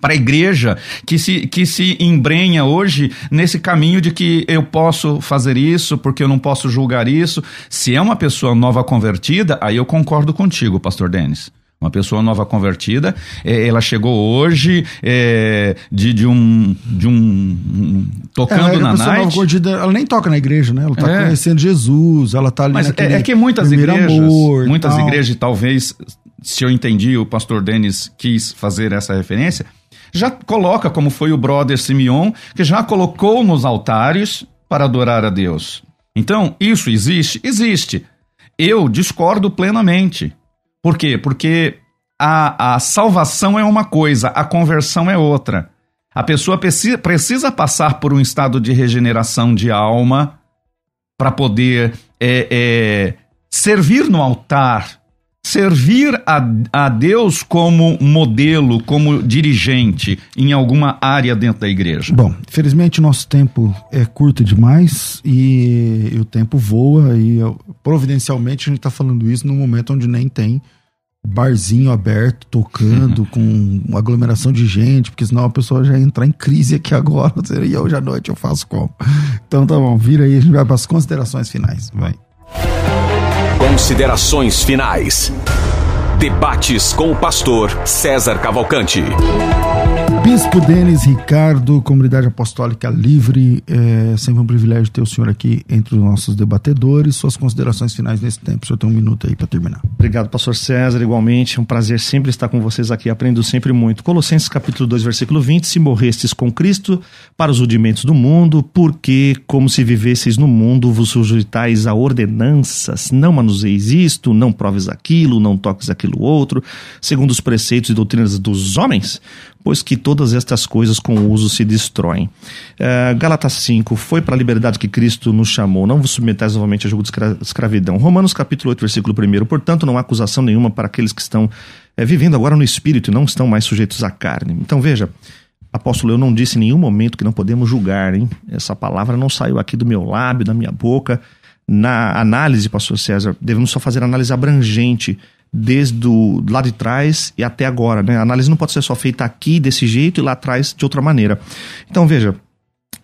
para a igreja que se, que se embrenha hoje nesse caminho de que eu posso fazer isso porque eu não posso julgar isso. Se é uma pessoa nova convertida, aí eu concordo contigo, pastor Denis. Uma pessoa nova convertida, é, ela chegou hoje é, de, de um. De um, tocando É, a na pessoa nova night. convertida, ela nem toca na igreja, né? Ela tá É. conhecendo Jesus, ela tá ali Mas naquele é, é que muitas igrejas, amor muitas tal. igrejas, talvez, se eu entendi, o pastor Denis quis fazer essa referência, já coloca, como foi o brother Simeon, que já colocou nos altares para adorar a Deus. Então, isso existe? Existe. Eu discordo plenamente. Por quê? Porque a, a salvação é uma coisa, a conversão é outra. A pessoa precisa, precisa passar por um estado de regeneração de alma para poder é, é, servir no altar, servir a, a Deus como modelo, como dirigente em alguma área dentro da igreja? Bom, infelizmente nosso tempo é curto demais e, e o tempo voa e providencialmente a gente está falando isso num momento onde nem tem barzinho aberto, tocando, uhum. com uma aglomeração de gente, porque senão a pessoa já ia entrar em crise aqui agora. E hoje à noite eu faço como? Então tá bom, vira aí, a gente vai para as considerações finais. Vai. Considerações finais. Debates com o pastor César Cavalcante. Bispo Denis Ricardo, Comunidade Apostólica Livre, é sempre um privilégio ter o senhor aqui entre os nossos debatedores. Suas considerações finais nesse tempo. O senhor tem um minuto aí para terminar. Obrigado, pastor César. Igualmente, é um prazer sempre estar com vocês aqui, aprendo sempre muito. Colossenses capítulo 2, versículo 20: Se morrestes com Cristo para os rudimentos do mundo, porque, como se vivesseis no mundo, vos sujeitais a ordenanças, não manuseis isto, não proves aquilo, não toques aquilo outro, segundo os preceitos e doutrinas dos homens? pois que todas estas coisas com o uso se destroem. Uh, Gálatas 5, foi para a liberdade que Cristo nos chamou, não vos submetais novamente a jogo de escra escravidão. Romanos capítulo 8, versículo 1, portanto não há acusação nenhuma para aqueles que estão é, vivendo agora no Espírito e não estão mais sujeitos à carne. Então veja, apóstolo, eu não disse em nenhum momento que não podemos julgar, hein? Essa palavra não saiu aqui do meu lábio, da minha boca. Na análise, pastor César, devemos só fazer análise abrangente desde o lá de trás e até agora. Né? A análise não pode ser só feita aqui desse jeito e lá atrás de outra maneira. Então veja,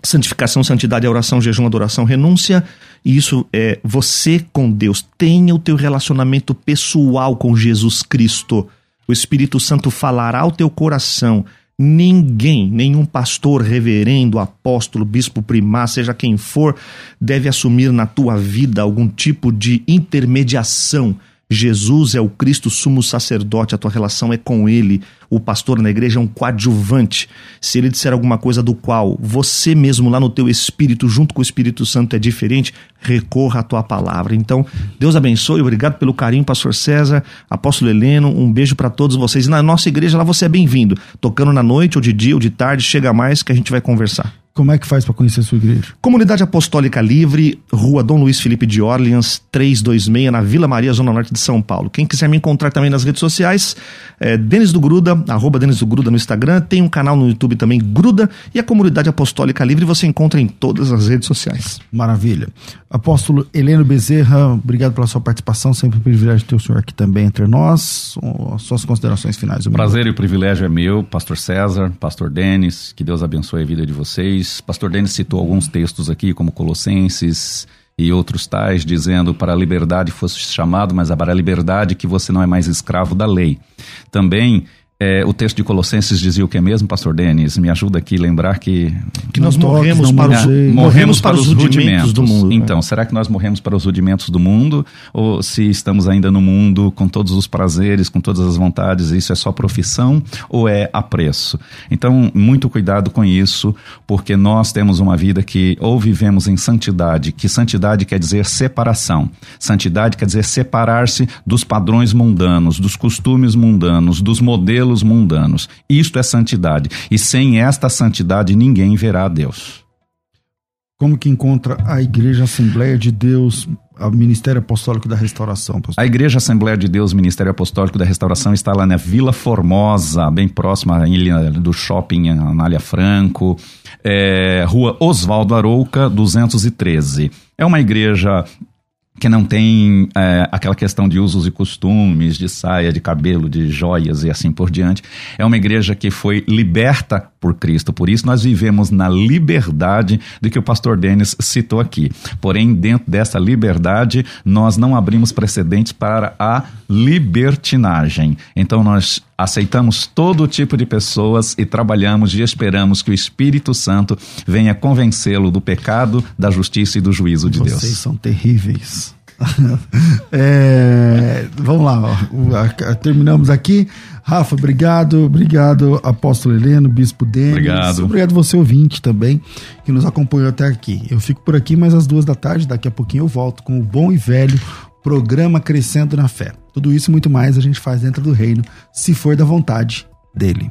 santificação, santidade, oração, jejum, adoração, renúncia. E isso é você com Deus. Tenha o teu relacionamento pessoal com Jesus Cristo. O Espírito Santo falará ao teu coração. Ninguém, nenhum pastor, reverendo, apóstolo, bispo, primar, seja quem for, deve assumir na tua vida algum tipo de intermediação Jesus é o Cristo sumo sacerdote, a tua relação é com ele. O pastor na igreja é um coadjuvante. Se ele disser alguma coisa do qual você mesmo lá no teu espírito, junto com o Espírito Santo, é diferente, recorra à tua palavra. Então, Deus abençoe, obrigado pelo carinho, pastor César, apóstolo Heleno, um beijo para todos vocês. E na nossa igreja lá você é bem-vindo. Tocando na noite, ou de dia, ou de tarde, chega mais que a gente vai conversar. Como é que faz para conhecer a sua igreja? Comunidade Apostólica Livre, Rua Dom Luiz Felipe de Orleans, 326, na Vila Maria, Zona Norte de São Paulo. Quem quiser me encontrar também nas redes sociais, é Denis do Gruda, arroba Denis do Gruda no Instagram, tem um canal no YouTube também, Gruda, e a Comunidade Apostólica Livre você encontra em todas as redes sociais. Maravilha. Apóstolo Heleno Bezerra, obrigado pela sua participação, sempre um privilégio ter o senhor aqui também entre nós. Suas considerações finais. O prazer e o privilégio é meu, Pastor César, Pastor Denis, que Deus abençoe a vida de vocês Pastor Denis citou alguns textos aqui, como Colossenses e outros tais, dizendo para a liberdade fosse chamado, mas para a liberdade que você não é mais escravo da lei. Também é, o texto de Colossenses dizia o que é mesmo, pastor Denis? Me ajuda aqui a lembrar que... Que nós morremos, para os, morremos, morremos para, os rudimentos, rudimentos do mundo. Então, né? será que nós morremos para os rudimentos do mundo? Ou se estamos ainda no mundo com todos os prazeres, com todas as vontades, isso é só profissão ou é apreço? Então, muito cuidado com isso, porque nós temos uma vida que ou vivemos em santidade, que santidade quer dizer separação. Santidade quer dizer separar-se dos padrões mundanos, dos costumes mundanos, dos modelos pelos mundanos. Isto é santidade. E sem esta santidade ninguém verá a Deus. Como que encontra a Igreja Assembleia de Deus, o Ministério Apostólico da Restauração? Pastor? A Igreja Assembleia de Deus, Ministério Apostólico da Restauração, está lá na Vila Formosa, bem próxima do shopping Anália Franco, é, Rua Oswaldo Arouca, 213. É uma igreja que não tem é, aquela questão de usos e costumes, de saia, de cabelo, de joias e assim por diante. É uma igreja que foi liberta por Cristo. Por isso nós vivemos na liberdade de que o pastor Denis citou aqui. Porém, dentro dessa liberdade, nós não abrimos precedentes para a libertinagem. Então nós aceitamos todo tipo de pessoas e trabalhamos e esperamos que o Espírito Santo venha convencê-lo do pecado, da justiça e do juízo de Vocês Deus. Vocês são terríveis. é, vamos lá, ó. terminamos aqui. Rafa, obrigado, obrigado, apóstolo Heleno, bispo Denis. Obrigado. Obrigado você, ouvinte, também, que nos acompanhou até aqui. Eu fico por aqui, mas às duas da tarde, daqui a pouquinho eu volto com o bom e velho programa Crescendo na Fé. Tudo isso e muito mais a gente faz dentro do reino, se for da vontade dele.